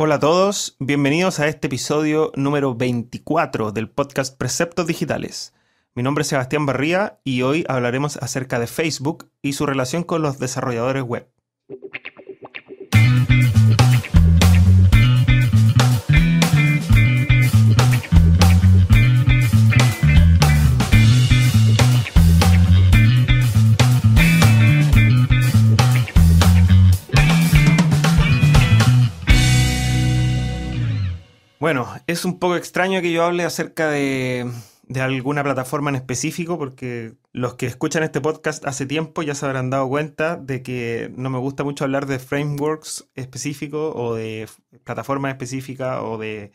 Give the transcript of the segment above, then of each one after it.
Hola a todos, bienvenidos a este episodio número 24 del podcast Preceptos Digitales. Mi nombre es Sebastián Barría y hoy hablaremos acerca de Facebook y su relación con los desarrolladores web. Bueno, es un poco extraño que yo hable acerca de, alguna plataforma en específico, porque los que escuchan este podcast hace tiempo ya se habrán dado cuenta de que no me gusta mucho hablar de frameworks específicos o de plataformas específicas o de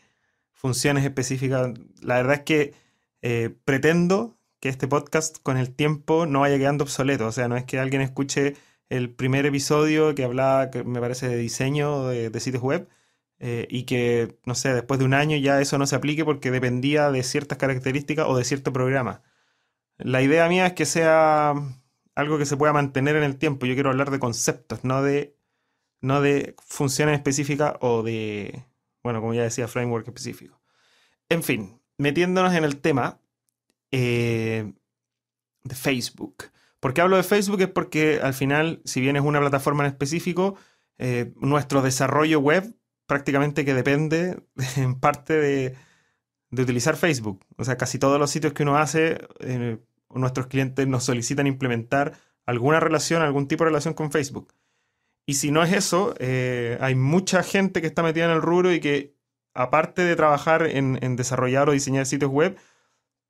funciones específicas. La verdad es que eh, pretendo que este podcast con el tiempo no vaya quedando obsoleto. O sea, no es que alguien escuche el primer episodio que hablaba, que me parece, de diseño de sitios web eh, y que, no sé, después de un año ya eso no se aplique porque dependía de ciertas características o de cierto programa. La idea mía es que sea algo que se pueda mantener en el tiempo. Yo quiero hablar de conceptos, no de, no de funciones específicas o de, bueno, como ya decía, framework específico. En fin, metiéndonos en el tema eh, de Facebook. ¿Por qué hablo de Facebook? Es porque al final, si bien es una plataforma en específico, eh, nuestro desarrollo web prácticamente que depende en parte de, utilizar Facebook. O sea, casi todos los sitios que uno hace, eh, nuestros clientes nos solicitan implementar alguna relación, algún tipo de relación con Facebook. Y si no es eso, eh, hay mucha gente que está metida en el rubro y que, aparte de trabajar en, desarrollar o diseñar sitios web,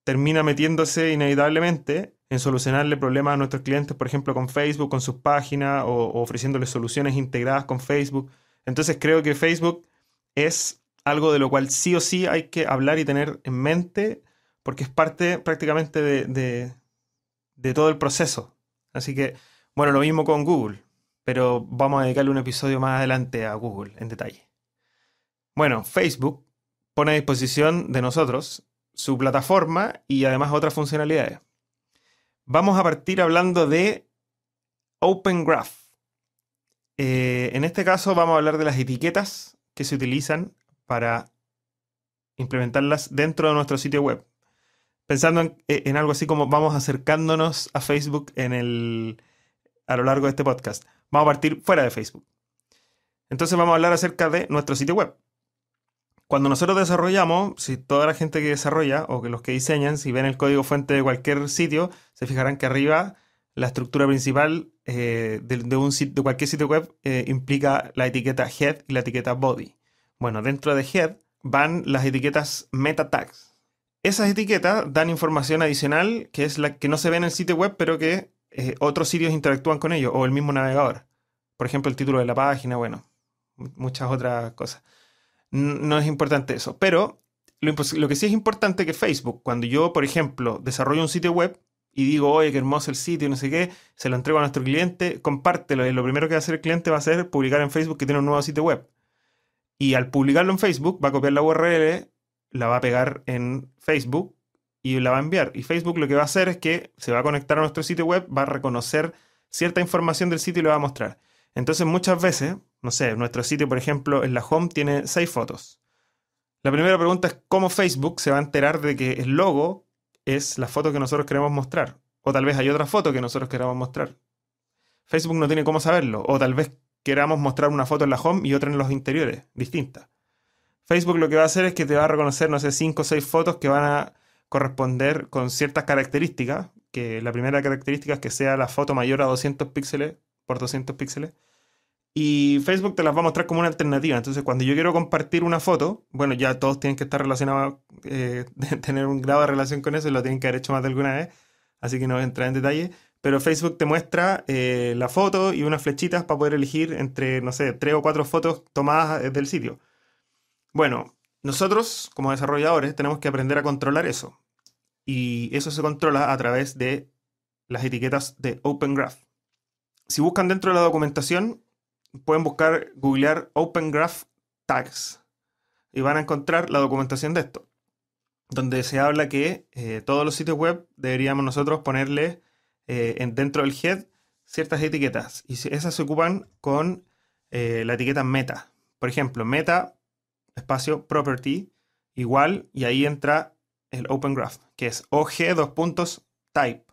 termina metiéndose inevitablemente en solucionarle problemas a nuestros clientes, por ejemplo, con Facebook, con sus páginas o ofreciéndoles soluciones integradas con Facebook. Entonces creo que Facebook es algo de lo cual sí o sí hay que hablar y tener en mente porque es parte prácticamente de, todo el proceso. Así que, bueno, lo mismo con Google, pero vamos a dedicarle un episodio más adelante a Google en detalle. Bueno, Facebook pone a disposición de nosotros su plataforma y además otras funcionalidades. Vamos a partir hablando de Open Graph. Eh, en este caso vamos a hablar de las etiquetas que se utilizan para implementarlas dentro de nuestro sitio web. Pensando en, eh, algo así como vamos acercándonos a Facebook en el, a lo largo de este podcast. Vamos a partir fuera de Facebook. Entonces vamos a hablar acerca de nuestro sitio web. Cuando nosotros desarrollamos, si toda la gente que desarrolla o que los que diseñan, si ven el código fuente de cualquier sitio, se fijarán que arriba la estructura principal eh, de, un de cualquier sitio web eh, implica la etiqueta head y la etiqueta body. Bueno, dentro de head van las etiquetas meta tags. Esas etiquetas dan información adicional que es la que no se ve en el sitio web, pero que eh, otros sitios interactúan con ello, o el mismo navegador. Por ejemplo, el título de la página, bueno, muchas otras cosas. No es importante eso. Pero lo, lo que sí es importante es que Facebook, cuando yo, por ejemplo, desarrollo un sitio web, y digo, oye, qué hermoso el sitio, no sé qué, se lo entrego a nuestro cliente, compártelo. Y lo primero que va a hacer el cliente va a ser publicar en Facebook que tiene un nuevo sitio web. Y al publicarlo en Facebook, va a copiar la URL, la va a pegar en Facebook y la va a enviar. Y Facebook lo que va a hacer es que se va a conectar a nuestro sitio web, va a reconocer cierta información del sitio y lo va a mostrar. Entonces, muchas veces, no sé, nuestro sitio, por ejemplo, en la home tiene seis fotos. La primera pregunta es cómo Facebook se va a enterar de que el logo es la foto que nosotros queremos mostrar. O tal vez hay otra foto que nosotros queramos mostrar. Facebook no tiene cómo saberlo. O tal vez queramos mostrar una foto en la home y otra en los interiores, distinta. Facebook lo que va a hacer es que te va a reconocer, no sé, 5 o 6 fotos que van a corresponder con ciertas características. Que la primera característica es que sea la foto mayor a 200 píxeles por 200 píxeles. Y Facebook te las va a mostrar como una alternativa. Entonces, cuando yo quiero compartir una foto, bueno, ya todos tienen que estar relacionados, eh, tener un grado de relación con eso y lo tienen que haber hecho más de alguna vez. Así que no voy a entrar en detalle. Pero Facebook te muestra eh, la foto y unas flechitas para poder elegir entre, no sé, tres o cuatro fotos tomadas desde el sitio. Bueno, nosotros como desarrolladores tenemos que aprender a controlar eso. Y eso se controla a través de las etiquetas de Open Graph. Si buscan dentro de la documentación, pueden buscar, googlear Open Graph Tags y van a encontrar la documentación de esto, donde se habla que eh, todos los sitios web deberíamos nosotros ponerle eh, en, dentro del head ciertas etiquetas y esas se ocupan con eh, la etiqueta meta. Por ejemplo, meta espacio property igual y ahí entra el Open Graph, que es OG dos puntos type.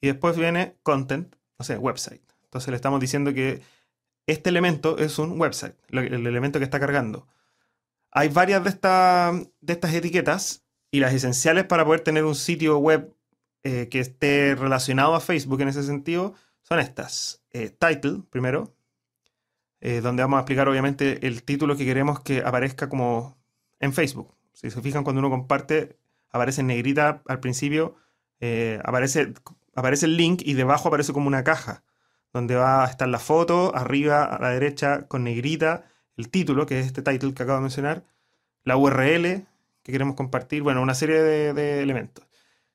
Y después viene content, o sea, website. Entonces le estamos diciendo que este elemento es un website, el elemento que está cargando. Hay varias de, de estas etiquetas y las esenciales para poder tener un sitio web eh, que esté relacionado a Facebook en ese sentido son estas. Eh, title, primero, eh, donde vamos a explicar obviamente el título que queremos que aparezca como en Facebook. Si se fijan, cuando uno comparte, aparece en negrita al principio, aparece, aparece el link y debajo aparece como una caja, donde va a estar la foto, arriba a la derecha con negrita, el título, que es este title que acabo de mencionar, la URL que queremos compartir, bueno, una serie de, elementos.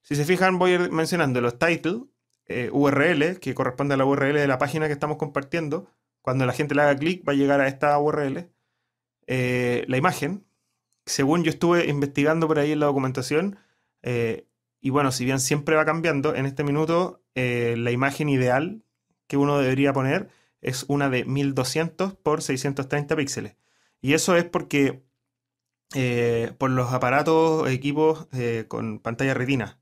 Si se fijan, voy a ir mencionando los titles, eh, URL, que corresponde a la URL de la página que estamos compartiendo. Cuando la gente le haga clic, va a llegar a esta URL. Eh, la imagen, según yo estuve investigando por ahí en la documentación, eh, y bueno, si bien siempre va cambiando, en este minuto la imagen ideal que uno debería poner es una de 1200 por 630 píxeles. Y eso es porque eh, por los aparatos, equipos eh, con pantalla retina.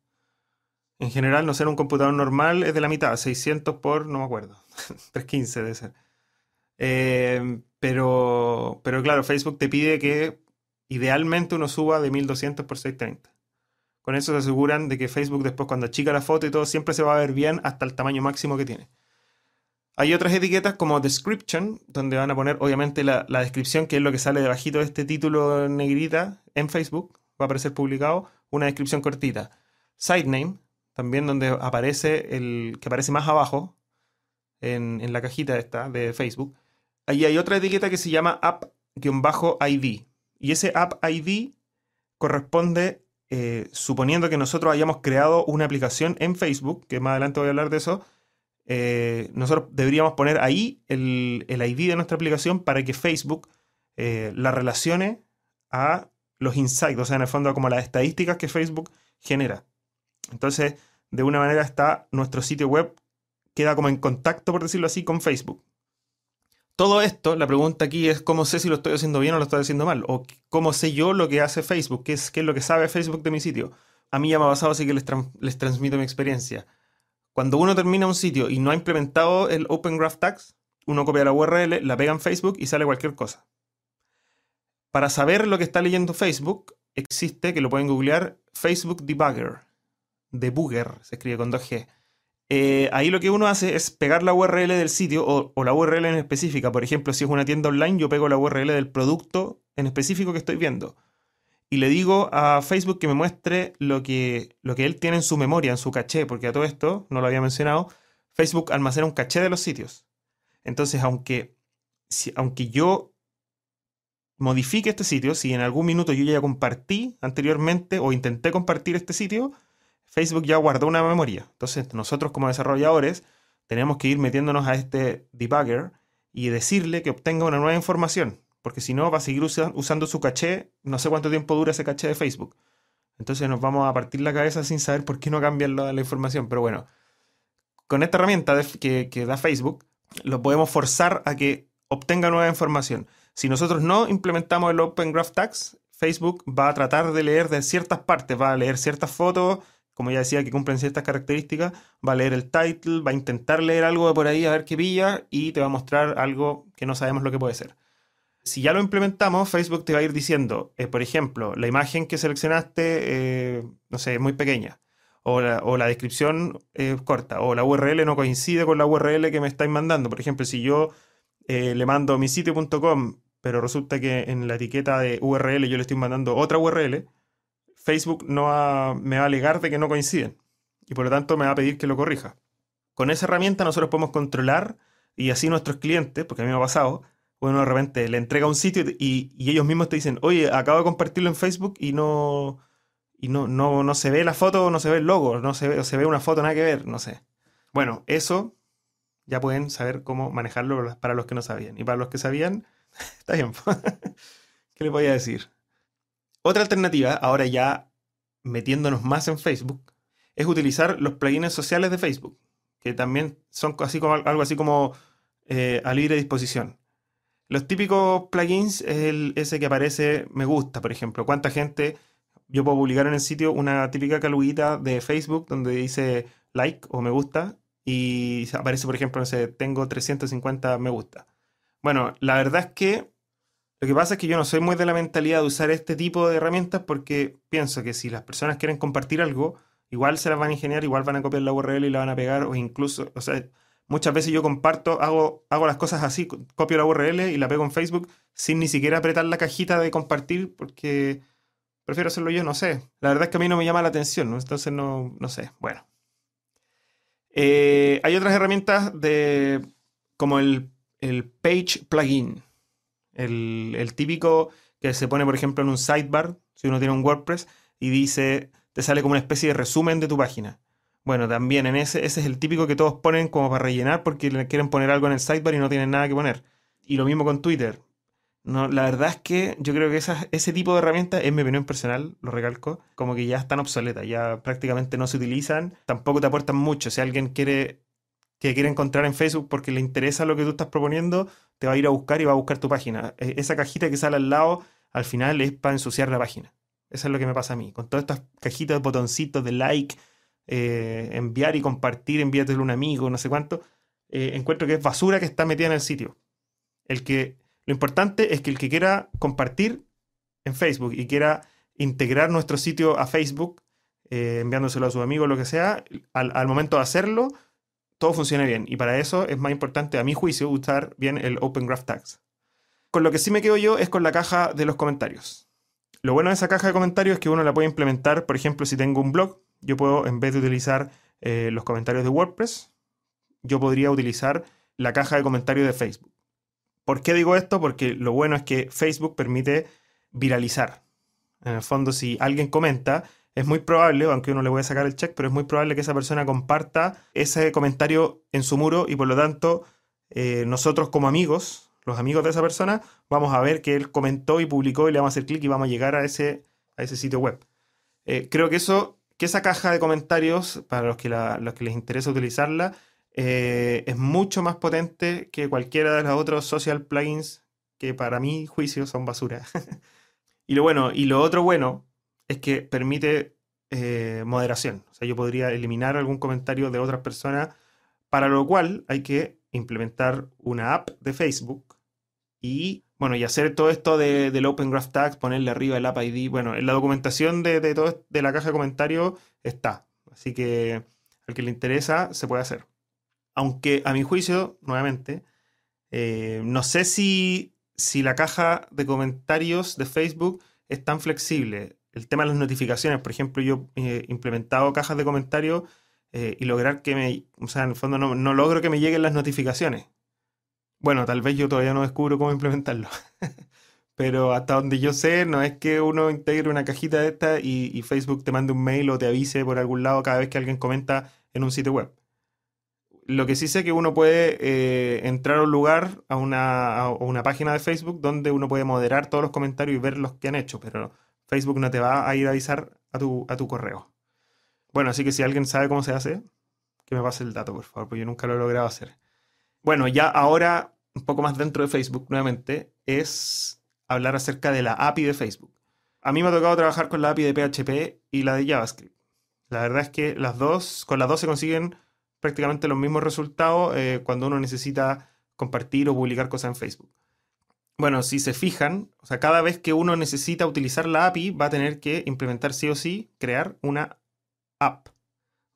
En general, no ser un computador normal es de la mitad, 600 por, no me acuerdo, 315 debe ser. Eh, pero, pero claro, Facebook te pide que idealmente uno suba de 1200 por 630. Con eso se aseguran de que Facebook después cuando achica la foto y todo siempre se va a ver bien hasta el tamaño máximo que tiene. Hay otras etiquetas como description, donde van a poner obviamente la, descripción, que es lo que sale debajito de este título negrita en Facebook, va a aparecer publicado, una descripción cortita. Site name, también donde aparece el que aparece más abajo en, la cajita esta de Facebook. Ahí hay otra etiqueta que se llama app-id. Y ese app ID corresponde, eh, suponiendo que nosotros hayamos creado una aplicación en Facebook, que más adelante voy a hablar de eso, eh, nosotros deberíamos poner ahí el, ID de nuestra aplicación para que Facebook eh, la relacione a los insights, o sea, en el fondo como las estadísticas que Facebook genera. Entonces, de una manera está nuestro sitio web, queda como en contacto, por decirlo así, con Facebook. Todo esto, la pregunta aquí es cómo sé si lo estoy haciendo bien o lo estoy haciendo mal, o cómo sé yo lo que hace Facebook, qué es, qué es lo que sabe Facebook de mi sitio. A mí ya me ha pasado, así que les, les transmito mi experiencia. Cuando uno termina un sitio y no ha implementado el Open Graph Tags, uno copia la URL, la pega en Facebook y sale cualquier cosa. Para saber lo que está leyendo Facebook, existe, que lo pueden googlear, Facebook Debugger. Debugger, se escribe con 2G. Eh, ahí lo que uno hace es pegar la URL del sitio o, o, la URL en específica. Por ejemplo, si es una tienda online, yo pego la URL del producto en específico que estoy viendo y le digo a Facebook que me muestre lo que, lo que él tiene en su memoria, en su caché, porque a todo esto, no lo había mencionado, Facebook almacena un caché de los sitios. Entonces, aunque, aunque yo modifique este sitio, si en algún minuto yo ya compartí anteriormente o intenté compartir este sitio, Facebook ya guardó una memoria. Entonces, nosotros como desarrolladores tenemos que ir metiéndonos a este debugger y decirle que obtenga una nueva información porque si no va a seguir usando su caché, no sé cuánto tiempo dura ese caché de Facebook. Entonces nos vamos a partir la cabeza sin saber por qué no cambian la, información. Pero bueno, con esta herramienta que, da Facebook, lo podemos forzar a que obtenga nueva información. Si nosotros no implementamos el Open Graph Tags, Facebook va a tratar de leer de ciertas partes, va a leer ciertas fotos, como ya decía, que cumplen ciertas características, va a leer el title, va a intentar leer algo por ahí a ver qué pilla y te va a mostrar algo que no sabemos lo que puede ser si ya lo implementamos, Facebook te va a ir diciendo, eh, por ejemplo, la imagen que seleccionaste, eh, no sé, es muy pequeña, o la, descripción es corta, o la URL no coincide con la URL que me estáis mandando. Por ejemplo, si yo eh, le mando mi sitio.com, pero resulta que en la etiqueta de URL yo le estoy mandando otra URL, Facebook no me va a alegar de que no coinciden y por lo tanto me va a pedir que lo corrija. Con esa herramienta nosotros podemos controlar y así nuestros clientes, porque a mí me ha pasado, bueno, de repente le entrega un sitio y, ellos mismos te dicen, oye, acabo de compartirlo en Facebook y no, y no, no, no se ve la foto, no se ve el logo, no se ve, se ve una foto, nada que ver, no sé. Bueno, eso ya pueden saber cómo manejarlo para los que no sabían. Y para los que sabían, está bien. ¿Qué les voy a decir? Otra alternativa, ahora ya metiéndonos más en Facebook, es utilizar los plugins sociales de Facebook, que también son así como, algo así como eh, a libre disposición. Los típicos plugins es el, ese que aparece me gusta, por ejemplo. ¿Cuánta gente yo puedo publicar en el sitio una típica caluguita de Facebook donde dice like o me gusta y aparece, por ejemplo, no sé, tengo 350 me gusta. Bueno, la verdad es que lo que pasa es que yo no soy muy de la mentalidad de usar este tipo de herramientas porque pienso que si las personas quieren compartir algo, igual se las van a ingeniar, igual van a copiar la URL y la van a pegar o incluso, o sea, muchas veces yo comparto, hago, hago las cosas así, copio la URL y la pego en Facebook sin ni siquiera apretar la cajita de compartir porque prefiero hacerlo yo, no sé. La verdad es que a mí no me llama la atención, entonces no, no sé. Bueno. Eh, hay otras herramientas de como el, Page Plugin. El, el, típico que se pone, por ejemplo, en un sidebar, si uno tiene un WordPress, y dice, te sale como una especie de resumen de tu página. Bueno, también en ese, ese es el típico que todos ponen como para rellenar porque le quieren poner algo en el sidebar y no tienen nada que poner. Y lo mismo con Twitter. No, la verdad es que yo creo que ese tipo de herramientas, en mi opinión personal, lo recalco, como que ya están obsoletas, ya prácticamente no se utilizan, tampoco te aportan mucho. Si alguien quiere que quiere encontrar en Facebook porque le interesa lo que tú estás proponiendo, te va a ir a buscar y va a buscar tu página. E, esa cajita que sale al lado, al final es para ensuciar la página. Eso es lo que me pasa a mí. Con todas estas cajitas botoncitos de like, eh, enviar y compartir, envíatelo a un amigo, no sé cuánto, eh, encuentro que es basura que está metida en el sitio. El que lo importante es que el que quiera compartir en Facebook y quiera integrar nuestro sitio a Facebook, eh, enviándoselo a sus amigos, lo que sea, al, momento de hacerlo, todo funcione bien. Y para eso es más importante, a mi juicio, usar bien el Open Graph Tags. Con lo que sí me quedo yo es con la caja de los comentarios. Lo bueno de esa caja de comentarios es que uno la puede implementar, por ejemplo, si tengo un blog, yo puedo, en vez de utilizar eh, los comentarios de WordPress, yo podría utilizar la caja de comentarios de Facebook. ¿Por qué digo esto? Porque lo bueno es que Facebook permite viralizar. En el fondo, si alguien comenta, es muy probable, aunque uno le voy a sacar el check, pero es muy probable que esa persona comparta ese comentario en su muro y por lo tanto eh, nosotros como amigos, los amigos de esa persona, vamos a ver que él comentó y publicó y le vamos a hacer clic y vamos a llegar a ese, a ese sitio web. Eh, creo que eso, que esa caja de comentarios, para los que, los que les interesa utilizarla, eh, es mucho más potente que cualquiera de los otros social plugins que para mi juicio son basura. y lo bueno, y lo otro bueno es que permite eh, moderación. O sea, yo podría eliminar algún comentario de otras personas, para lo cual hay que implementar una app de Facebook y, bueno, y hacer todo esto de, del Open Graph Tags, ponerle arriba el app ID. Bueno, en la documentación de, de, todo, de la caja de comentarios está. Así que al que le interesa, se puede hacer. Aunque a mi juicio, nuevamente, eh, no sé si, si la caja de comentarios de Facebook es tan flexible. El tema de las notificaciones, por ejemplo, yo he implementado cajas de comentarios eh, y lograr que me, o sea, en el fondo no, logro que me lleguen las notificaciones. Bueno, tal vez yo todavía no descubro cómo implementarlo. Pero hasta donde yo sé, no es que uno integre una cajita de esta y, Facebook te mande un mail o te avise por algún lado cada vez que alguien comenta en un sitio web. Lo que sí sé que uno puede eh, entrar a un lugar, a una, una, página de Facebook, donde uno puede moderar todos los comentarios y ver los que han hecho, pero Facebook no te va a ir a avisar a tu, a tu correo. Bueno, así que si alguien sabe cómo se hace, que me pase el dato, por favor, porque yo nunca lo he logrado hacer. Bueno, ya ahora, un poco más dentro de Facebook, nuevamente, es hablar acerca de la API de Facebook. A mí me ha tocado trabajar con la API de PHP y la de JavaScript. La verdad es que las dos, con las dos se consiguen prácticamente los mismos resultados eh, cuando uno necesita compartir o publicar cosas en Facebook. Bueno, si se fijan, o sea, cada vez que uno necesita utilizar la API, va a tener que implementar sí o sí, crear una app,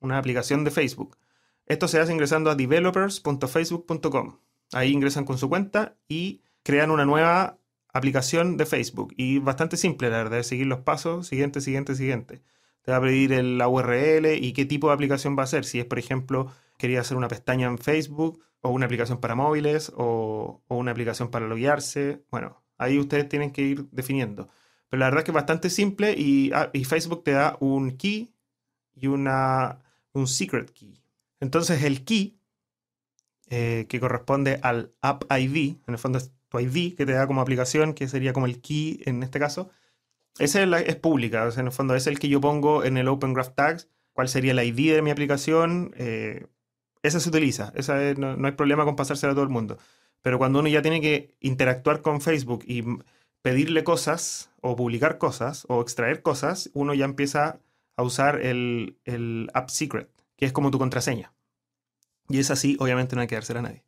una aplicación de Facebook. Esto se hace ingresando a developers.facebook.com. Ahí ingresan con su cuenta y crean una nueva aplicación de Facebook. Y bastante simple, la verdad, es seguir los pasos, siguiente, siguiente, siguiente te va a pedir la URL y qué tipo de aplicación va a ser. Si es, por ejemplo, quería hacer una pestaña en Facebook o una aplicación para móviles o, una aplicación para loguearse. Bueno, ahí ustedes tienen que ir definiendo. Pero la verdad es que es bastante simple y, ah, Facebook te da un key y una, un secret key. Entonces el key, eh, que corresponde al app ID, en el fondo es tu ID que te da como aplicación, que sería como el key en este caso, esa es, pública, en el fondo es el que yo pongo en el Open Graph Tags, cuál sería la ID de mi aplicación, eh, esa se utiliza, esa no, hay problema con pasársela a todo el mundo. Pero cuando uno ya tiene que interactuar con Facebook y pedirle cosas o publicar cosas o extraer cosas, uno ya empieza a usar el App Secret, que es como tu contraseña. Y es así, obviamente no hay que dársela a nadie.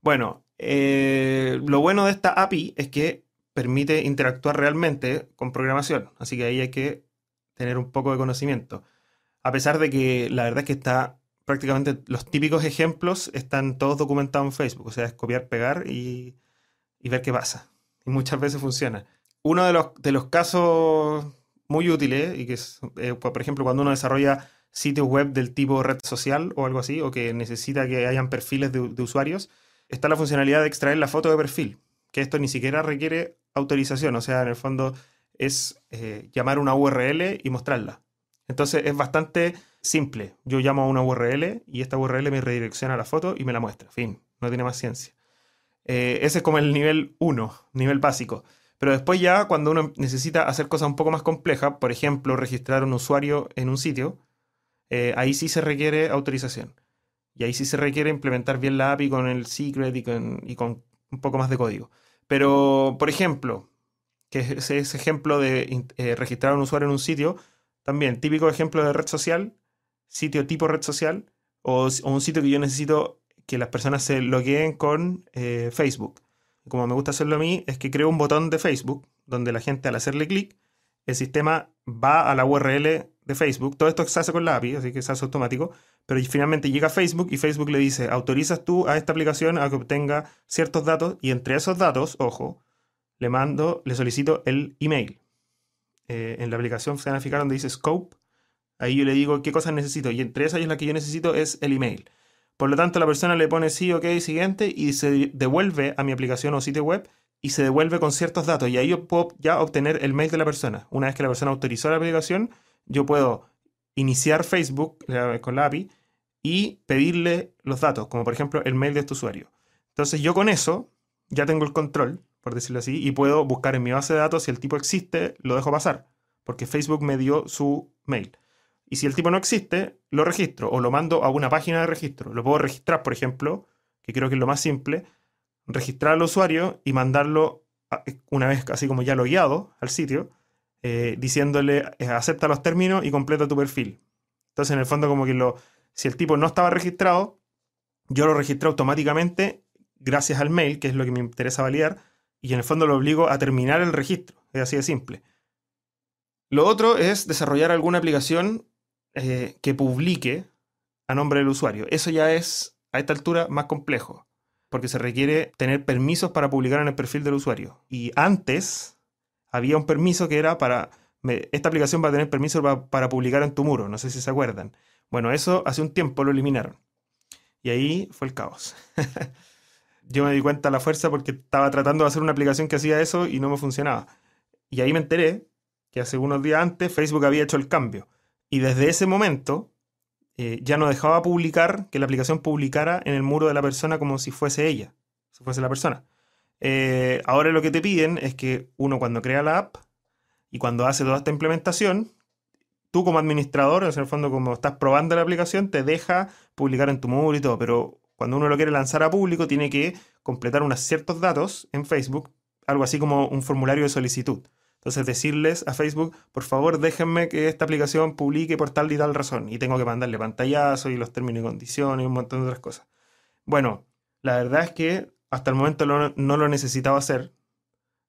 Bueno, eh, lo bueno de esta API es que permite interactuar realmente con programación, así que ahí hay que tener un poco de conocimiento. A pesar de que la verdad es que está prácticamente los típicos ejemplos están todos documentados en Facebook, o sea, es copiar, pegar y, ver qué pasa. Y muchas veces funciona. Uno de los, de los casos muy útiles, y que es, eh, por ejemplo, cuando uno desarrolla sitios web del tipo red social o algo así, o que necesita que hayan perfiles de, usuarios, está la funcionalidad de extraer la foto de perfil, que esto ni siquiera requiere autorización, o sea, en el fondo es eh, llamar una URL y mostrarla. Entonces es bastante simple. Yo llamo a una URL y esta URL me redirecciona la foto y me la muestra. Fin, no tiene más ciencia. Eh, ese es como el nivel 1, nivel básico. Pero después ya cuando uno necesita hacer cosas un poco más complejas, por ejemplo, registrar un usuario en un sitio, eh, ahí sí se requiere autorización. Y ahí sí se requiere implementar bien la API con el secret y con, un poco más de código. Pero, por ejemplo, que es ese ejemplo de eh, registrar un usuario en un sitio, también típico ejemplo de red social, sitio tipo red social, o, un sitio que yo necesito que las personas se logueen con eh, Facebook. Como me gusta hacerlo a mí, es que creo un botón de Facebook donde la gente al hacerle clic, el sistema va a la URL de Facebook. Todo esto se hace con la API, así que se hace automático. Pero finalmente llega a Facebook y Facebook le dice, autorizas tú a esta aplicación a que obtenga ciertos datos y entre esos datos, ojo, le mando, le solicito el email. Eh, en la aplicación se van a fijar donde dice scope. Ahí yo le digo qué cosas necesito y entre esas la que yo necesito es el email. Por lo tanto, la persona le pone sí, ok, siguiente y se devuelve a mi aplicación o sitio web y se devuelve con ciertos datos. Y ahí yo puedo ya obtener el mail de la persona. Una vez que la persona autorizó la aplicación, yo puedo iniciar Facebook con la API y pedirle los datos, como por ejemplo el mail de este usuario. Entonces yo con eso ya tengo el control, por decirlo así, y puedo buscar en mi base de datos si el tipo existe, lo dejo pasar, porque Facebook me dio su mail. Y si el tipo no existe, lo registro o lo mando a una página de registro. Lo puedo registrar, por ejemplo, que creo que es lo más simple, registrar al usuario y mandarlo una vez así como ya lo guiado al sitio, eh, diciéndole eh, acepta los términos y completa tu perfil. Entonces, en el fondo, como que lo, si el tipo no estaba registrado, yo lo registré automáticamente gracias al mail, que es lo que me interesa validar, y en el fondo lo obligo a terminar el registro. Es así de simple. Lo otro es desarrollar alguna aplicación eh, que publique a nombre del usuario. Eso ya es, a esta altura, más complejo, porque se requiere tener permisos para publicar en el perfil del usuario. Y antes, había un permiso que era para, esta aplicación va a tener permiso para, publicar en tu muro, no sé si se acuerdan. Bueno, eso hace un tiempo lo eliminaron. Y ahí fue el caos. Yo me di cuenta a la fuerza porque estaba tratando de hacer una aplicación que hacía eso y no me funcionaba. Y ahí me enteré que hace unos días antes Facebook había hecho el cambio. Y desde ese momento eh, ya no dejaba publicar, que la aplicación publicara en el muro de la persona como si fuese ella, si fuese la persona. Eh, ahora lo que te piden es que uno cuando crea la app y cuando hace toda esta implementación, tú como administrador, en el fondo como estás probando la aplicación, te deja publicar en tu muro y todo, pero cuando uno lo quiere lanzar a público tiene que completar unos ciertos datos en Facebook, algo así como un formulario de solicitud. Entonces decirles a Facebook, por favor déjenme que esta aplicación publique por tal y tal razón. Y tengo que mandarle pantallazo y los términos y condiciones y un montón de otras cosas. Bueno, la verdad es que hasta el momento no lo necesitaba hacer.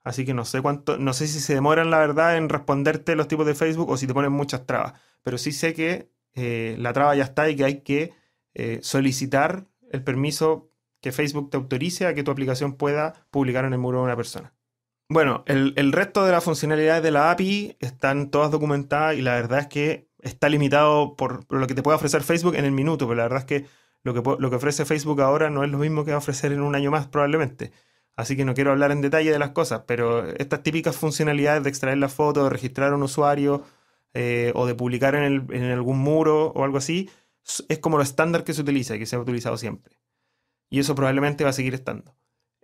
Así que no sé cuánto, no sé si se demoran la verdad en responderte los tipos de Facebook o si te ponen muchas trabas. Pero sí sé que eh, la traba ya está y que hay que eh, solicitar el permiso que Facebook te autorice a que tu aplicación pueda publicar en el muro de una persona. Bueno, el, el resto de las funcionalidades de la API están todas documentadas y la verdad es que está limitado por, por lo que te puede ofrecer Facebook en el minuto, pero la verdad es que lo que, lo que ofrece Facebook ahora no es lo mismo que va a ofrecer en un año más probablemente. Así que no quiero hablar en detalle de las cosas, pero estas típicas funcionalidades de extraer la foto, de registrar a un usuario eh, o de publicar en, algún muro o algo así, es como lo estándar que se utiliza y que se ha utilizado siempre. Y eso probablemente va a seguir estando.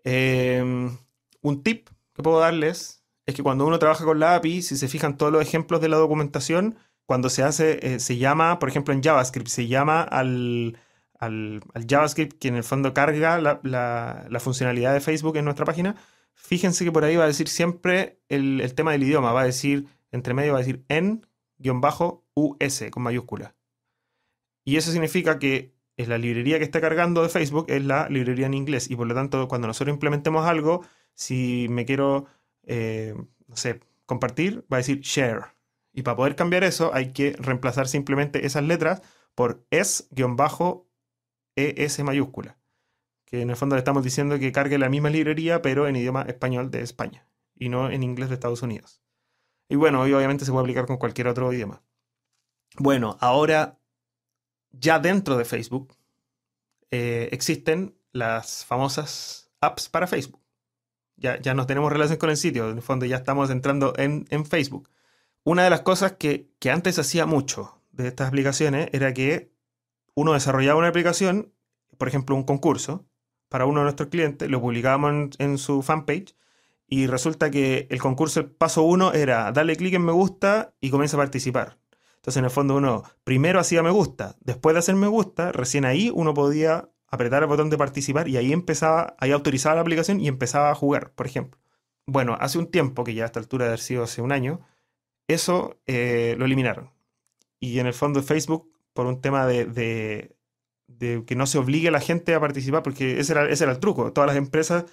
Em, un tip que puedo darles es que cuando uno trabaja con la API, si se fijan todos los ejemplos de la documentación, cuando se hace, eh, se llama, por ejemplo en JavaScript, se llama al, al, JavaScript que en el fondo carga la, funcionalidad de Facebook en nuestra página, fíjense que por ahí va a decir siempre el, tema del idioma, va a decir, entre medio va a decir en-us con mayúscula. Y eso significa que es la librería que está cargando de Facebook es la librería en inglés. Y por lo tanto, cuando nosotros implementemos algo, si me quiero, eh, no sé, compartir, va a decir share. Y para poder cambiar eso, hay que reemplazar simplemente esas letras por es-es mayúscula. Que en el fondo le estamos diciendo que cargue la misma librería, pero en idioma español de España y no en inglés de Estados Unidos. Y bueno, obviamente se puede aplicar con cualquier otro idioma. Bueno, ahora ya dentro de Facebook eh, existen las famosas apps para Facebook. Ya, ya no tenemos relación con el sitio, en el fondo ya estamos entrando en, Facebook. Una de las cosas que, antes hacía mucho de estas aplicaciones era que uno desarrollaba una aplicación, por ejemplo, un concurso, para uno de nuestros clientes, lo publicábamos en, su fanpage y resulta que el concurso, el paso uno era darle clic en me gusta y comienza a participar. Entonces, en el fondo, uno primero hacía me gusta, después de hacer me gusta, recién ahí uno podía apretar el botón de participar y ahí empezaba, ahí autorizaba la aplicación y empezaba a jugar, por ejemplo. Bueno, hace un tiempo, que ya a esta altura de haber sido hace un año, eso eh, lo eliminaron. Y en el fondo Facebook, por un tema de, que no se obligue a la gente a participar, porque ese era, ese era el truco. Todas las empresas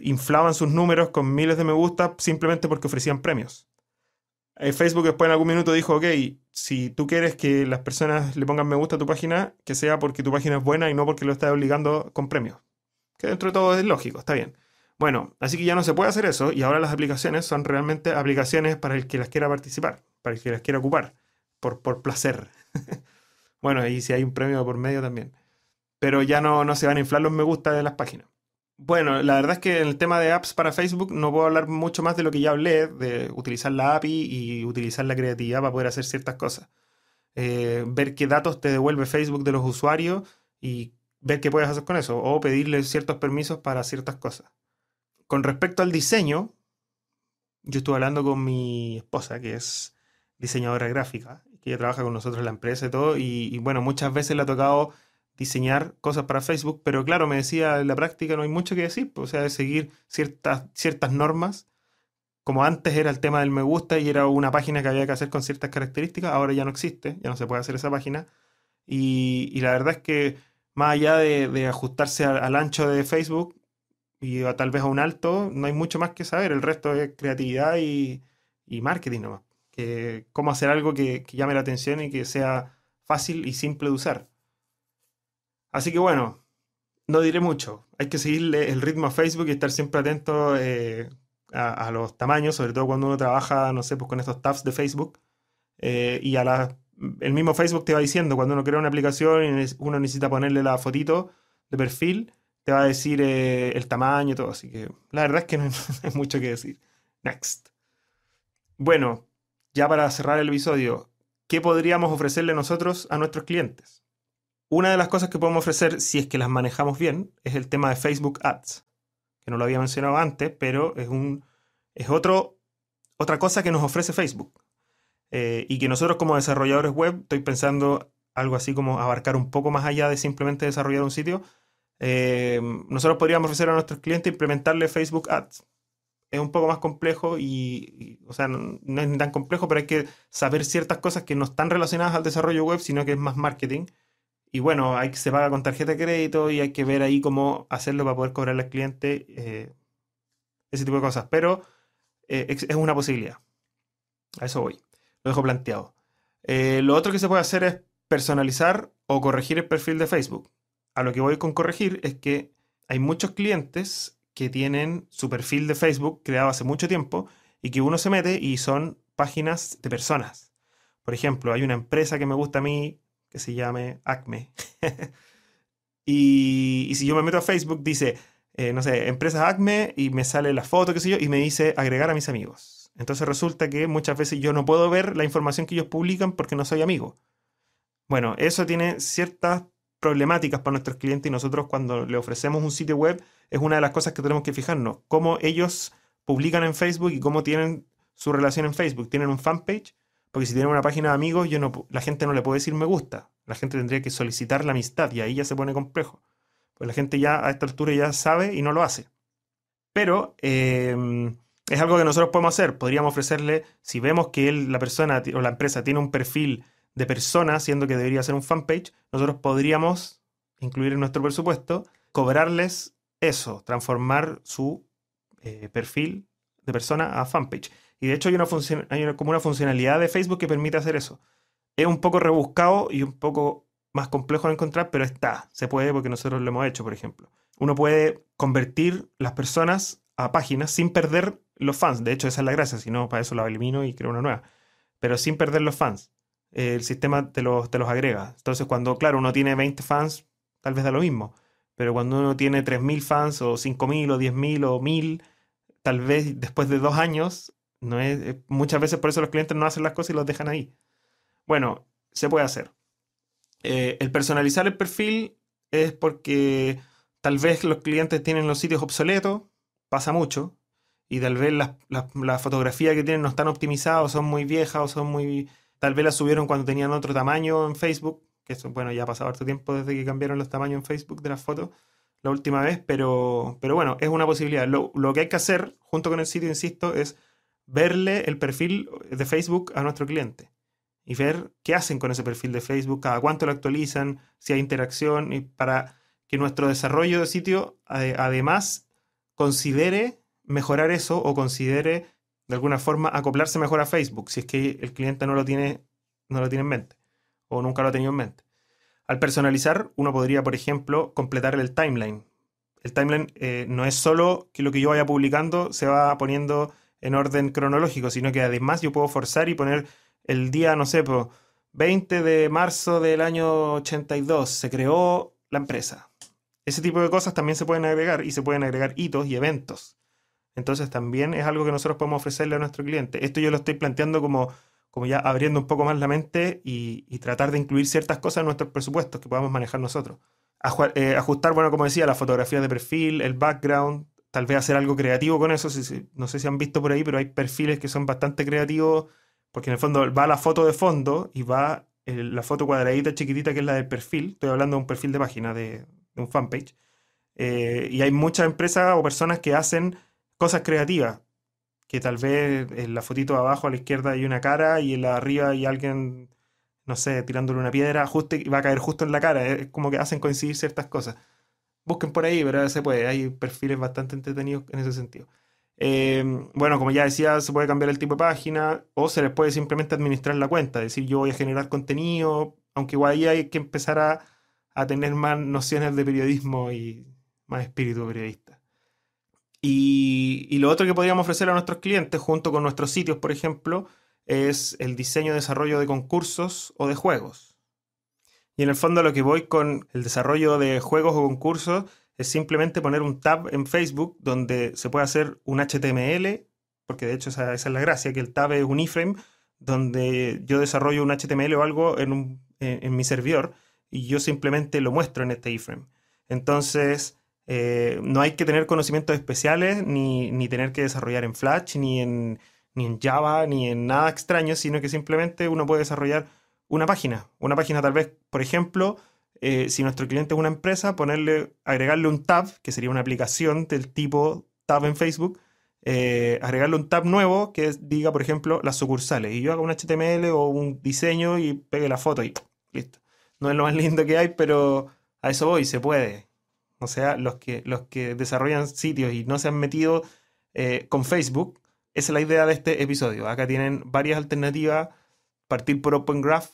inflaban sus números con miles de me gusta simplemente porque ofrecían premios. Eh, Facebook después en algún minuto dijo, ok, si tú quieres que las personas le pongan me gusta a tu página, que sea porque tu página es buena y no porque lo estás obligando con premios. Que dentro de todo es lógico, está bien. Bueno, así que ya no se puede hacer eso y ahora las aplicaciones son realmente aplicaciones para el que las quiera participar, para el que las quiera ocupar, por placer. bueno, y si hay un premio por medio también. Pero ya no, no se van a inflar los me gusta de las páginas. Bueno, la verdad es que en el tema de apps para Facebook no puedo hablar mucho más de lo que ya hablé, de utilizar la API y utilizar la creatividad para poder hacer ciertas cosas. Eh, ver qué datos te devuelve Facebook de los usuarios y ver qué puedes hacer con eso, o pedirle ciertos permisos para ciertas cosas. Con respecto al diseño, yo estuve hablando con mi esposa, que es diseñadora gráfica, que ella trabaja con nosotros en la empresa y todo, y, y bueno, muchas veces le ha tocado diseñar cosas para Facebook, pero claro, me decía, en la práctica no hay mucho que decir, pues, o sea, de seguir ciertas, ciertas normas, como antes era el tema del me gusta y era una página que había que hacer con ciertas características, ahora ya no existe, ya no se puede hacer esa página, y, la verdad es que más allá de, ajustarse al, ancho de Facebook y tal vez a un alto, no hay mucho más que saber, el resto es creatividad y, marketing nomás, cómo hacer algo que llame la atención y que sea fácil y simple de usar. Así que bueno, no diré mucho. Hay que seguirle el ritmo a Facebook y estar siempre atento eh, a, los tamaños, sobre todo cuando uno trabaja, no sé, pues con estos tabs de Facebook. Eh, y a la, el mismo Facebook te va diciendo, cuando uno crea una aplicación y uno necesita ponerle la fotito de perfil, te va a decir eh, el tamaño y todo. Así que la verdad es que no hay mucho que decir. Next. Bueno, ya para cerrar el episodio, ¿qué podríamos ofrecerle nosotros a nuestros clientes? Una de las cosas que podemos ofrecer, si es que las manejamos bien, es el tema de Facebook Ads, que no lo había mencionado antes, pero es, un, es otro, otra cosa que nos ofrece Facebook. Eh, y que nosotros como desarrolladores web, estoy pensando algo así como abarcar un poco más allá de simplemente desarrollar un sitio, eh, nosotros podríamos ofrecer a nuestros clientes implementarle Facebook Ads. Es un poco más complejo y, o sea, no, no, es tan complejo, pero hay que saber ciertas cosas que no están relacionadas al desarrollo web, sino que es más marketing. Y bueno, hay que se paga con tarjeta de crédito y hay que ver ahí cómo hacerlo para poder cobrarle al cliente, eh, ese tipo de cosas. Pero eh, es una posibilidad. A eso voy. Lo dejo planteado. Eh, lo otro que se puede hacer es personalizar o corregir el perfil de Facebook. A lo que voy con corregir es que hay muchos clientes que tienen su perfil de Facebook creado hace mucho tiempo y que uno se mete y son páginas de personas. Por ejemplo, hay una empresa que me gusta a mí que se llame Acme. y, si yo me meto a Facebook, dice, eh, no sé, empresas Acme y me sale la foto, qué sé yo, y me dice agregar a mis amigos. Entonces resulta que muchas veces yo no puedo ver la información que ellos publican porque no soy amigo. Bueno, eso tiene ciertas problemáticas para nuestros clientes y nosotros cuando le ofrecemos un sitio web es una de las cosas que tenemos que fijarnos. Cómo ellos publican en Facebook y cómo tienen su relación en Facebook. ¿Tienen un fanpage? Porque si tienen una página de amigos, yo no, la gente no le puede decir me gusta. La gente tendría que solicitar la amistad y ahí ya se pone complejo. Pues la gente ya a esta altura ya sabe y no lo hace. Pero em, es algo que nosotros podemos hacer. Podríamos ofrecerle, si vemos que él, la persona o la empresa tiene un perfil de persona, siendo que debería ser un fanpage, nosotros podríamos incluir en nuestro presupuesto, cobrarles eso, transformar su eh, perfil de persona a fanpage. Y de hecho hay, una, hay como una funcionalidad de Facebook que permite hacer eso. Es un poco rebuscado y un poco más complejo de encontrar, pero está, se puede porque nosotros lo hemos hecho, por ejemplo. Uno puede convertir las personas a páginas sin perder los fans. De hecho, esa es la gracia, si no, para eso la elimino y creo una nueva. Pero sin perder los fans. El sistema te los, te los agrega. Entonces, cuando, claro, uno tiene 20 fans, tal vez da lo mismo. Pero cuando uno tiene 3.000 fans o 5.000 o 10.000 o 1.000, tal vez después de dos años, no es, eh, muchas veces por eso los clientes no hacen las cosas y los dejan ahí. Bueno, se puede hacer. Eh, el personalizar el perfil es porque tal vez los clientes tienen los sitios obsoletos, pasa mucho, y tal vez las la, fotografías que tienen no están optimizadas, son muy viejas o son muy... Tal vez las subieron cuando tenían otro tamaño en Facebook, que eso, bueno, ya ha pasado harto tiempo desde que cambiaron los tamaños en Facebook de las fotos la última vez, pero, pero bueno, es una posibilidad. Lo, lo que hay que hacer, junto con el sitio, insisto, es verle el perfil de Facebook a nuestro cliente y ver qué hacen con ese perfil de Facebook, cada cuánto lo actualizan, si hay interacción, y para que nuestro desarrollo de sitio además considere mejorar eso o considere de alguna forma acoplarse mejor a Facebook, si es que el cliente no lo tiene, no lo tiene en mente o nunca lo ha tenido en mente. Al personalizar, uno podría, por ejemplo, completar el timeline. El timeline eh, no es solo que lo que yo vaya publicando se va poniendo en orden cronológico, sino que además yo puedo forzar y poner el día, no sé, 20 de marzo del año 82 se creó la empresa. Ese tipo de cosas también se pueden agregar y se pueden agregar hitos y eventos. Entonces también es algo que nosotros podemos ofrecerle a nuestro cliente. Esto yo lo estoy planteando como, como ya abriendo un poco más la mente y, tratar de incluir ciertas cosas en nuestros presupuestos que podamos manejar nosotros. Eh, ajustar, bueno, como decía, las fotografías de perfil, el background, tal vez hacer algo creativo con eso. no sé si han visto por ahí, pero hay perfiles que son bastante creativos, porque en el fondo va la foto de fondo y va la foto cuadradita chiquitita que es la del perfil. Estoy hablando de un perfil de página, de, un fanpage. Eh, y hay muchas empresas o personas que hacen cosas creativas, que tal vez en la fotito de abajo a la izquierda hay una cara y en la arriba hay alguien, no sé, tirándole una piedra, justo, y va a caer justo en la cara. Es como que hacen coincidir ciertas cosas busquen por ahí, pero se puede. Hay perfiles bastante entretenidos en ese sentido. Eh, bueno, como ya decía, se puede cambiar el tipo de página o se les puede simplemente administrar la cuenta, es decir, yo voy a generar contenido, aunque igual ahí hay que empezar a, tener más nociones de periodismo y más espíritu periodista. Y, lo otro que podríamos ofrecer a nuestros clientes, junto con nuestros sitios, por ejemplo, es el diseño y desarrollo de concursos o de juegos. Y en el fondo lo que voy con el desarrollo de juegos o concursos es simplemente poner un tab en Facebook donde se puede hacer un HTML, porque de hecho esa, es la gracia, que el tab es un iframe donde yo desarrollo un HTML o algo en, mi servidor y yo simplemente lo muestro en este iframe. Entonces, eh, no hay que tener conocimientos especiales ni, ni, tener que desarrollar en Flash, ni en, ni en Java, ni en nada extraño, sino que simplemente uno puede desarrollar una página. Una página tal vez, por ejemplo, eh, si nuestro cliente es una empresa, ponerle, agregarle un tab, que sería una aplicación del tipo tab en Facebook, eh, agregarle un tab nuevo que diga, por ejemplo, las sucursales. Y yo hago un HTML o un diseño y pegue la foto y listo. No es lo más lindo que hay, pero a eso voy, se puede. O sea, los que, los que desarrollan sitios y no se han metido eh, con Facebook, esa es la idea de este episodio. Acá tienen varias alternativas partir por Open Graph,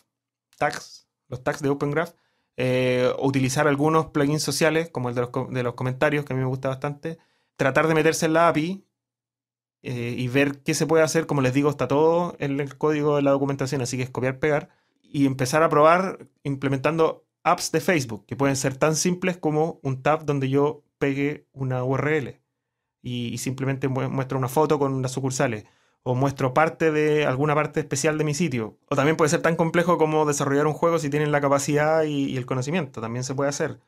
tags, los tags de Open Graph, eh, utilizar algunos plugins sociales, como el de los, comentarios, que a mí me gusta bastante, tratar de meterse en la API eh, y ver qué se puede hacer. Como les digo, está todo en el código de la documentación, así que es copiar, pegar y empezar a probar implementando apps de Facebook, que pueden ser tan simples como un tab donde yo pegue una URL y, simplemente muestro una foto con las sucursales o muestro parte de alguna parte especial de mi sitio. O también puede ser tan complejo como desarrollar un juego si tienen la capacidad y, el conocimiento, también se puede hacer.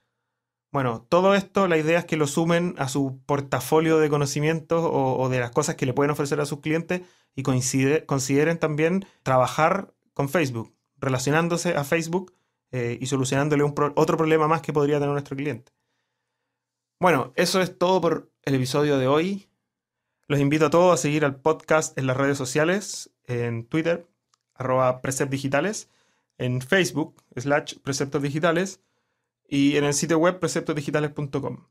Bueno, todo esto, la idea es que lo sumen a su portafolio de conocimientos o, de las cosas que le pueden ofrecer a sus clientes y consideren también trabajar con Facebook, relacionándose a Facebook eh, y solucionándole otro problema más que podría tener nuestro cliente. Bueno, eso es todo por el episodio de hoy. Los invito a todos a seguir al podcast en las redes sociales, en Twitter, arroba Digitales, en Facebook, slash Preceptos Digitales, y en el sitio web preceptosdigitales.com.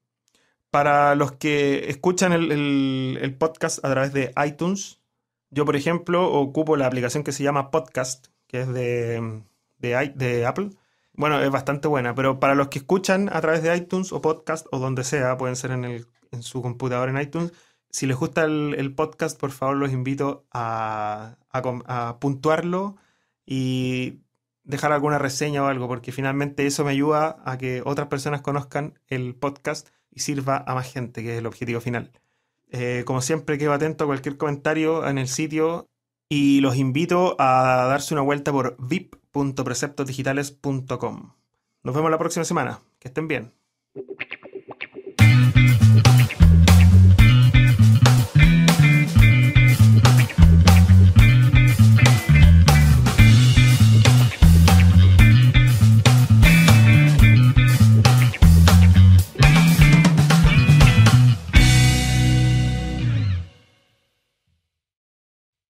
Para los que escuchan el, podcast a través de iTunes, yo por ejemplo ocupo la aplicación que se llama Podcast, que es de, de, Apple. Bueno, es bastante buena, pero para los que escuchan a través de iTunes o podcast o donde sea, pueden ser en, el, en su computador en iTunes, si les gusta el, podcast, por favor los invito a, a puntuarlo y dejar alguna reseña o algo, porque finalmente eso me ayuda a que otras personas conozcan el podcast y sirva a más gente, que es el objetivo final. Eh, como siempre, quedo atento a cualquier comentario en el sitio y los invito a darse una vuelta por vip.preceptosdigitales.com. Nos vemos la próxima semana. Que estén bien.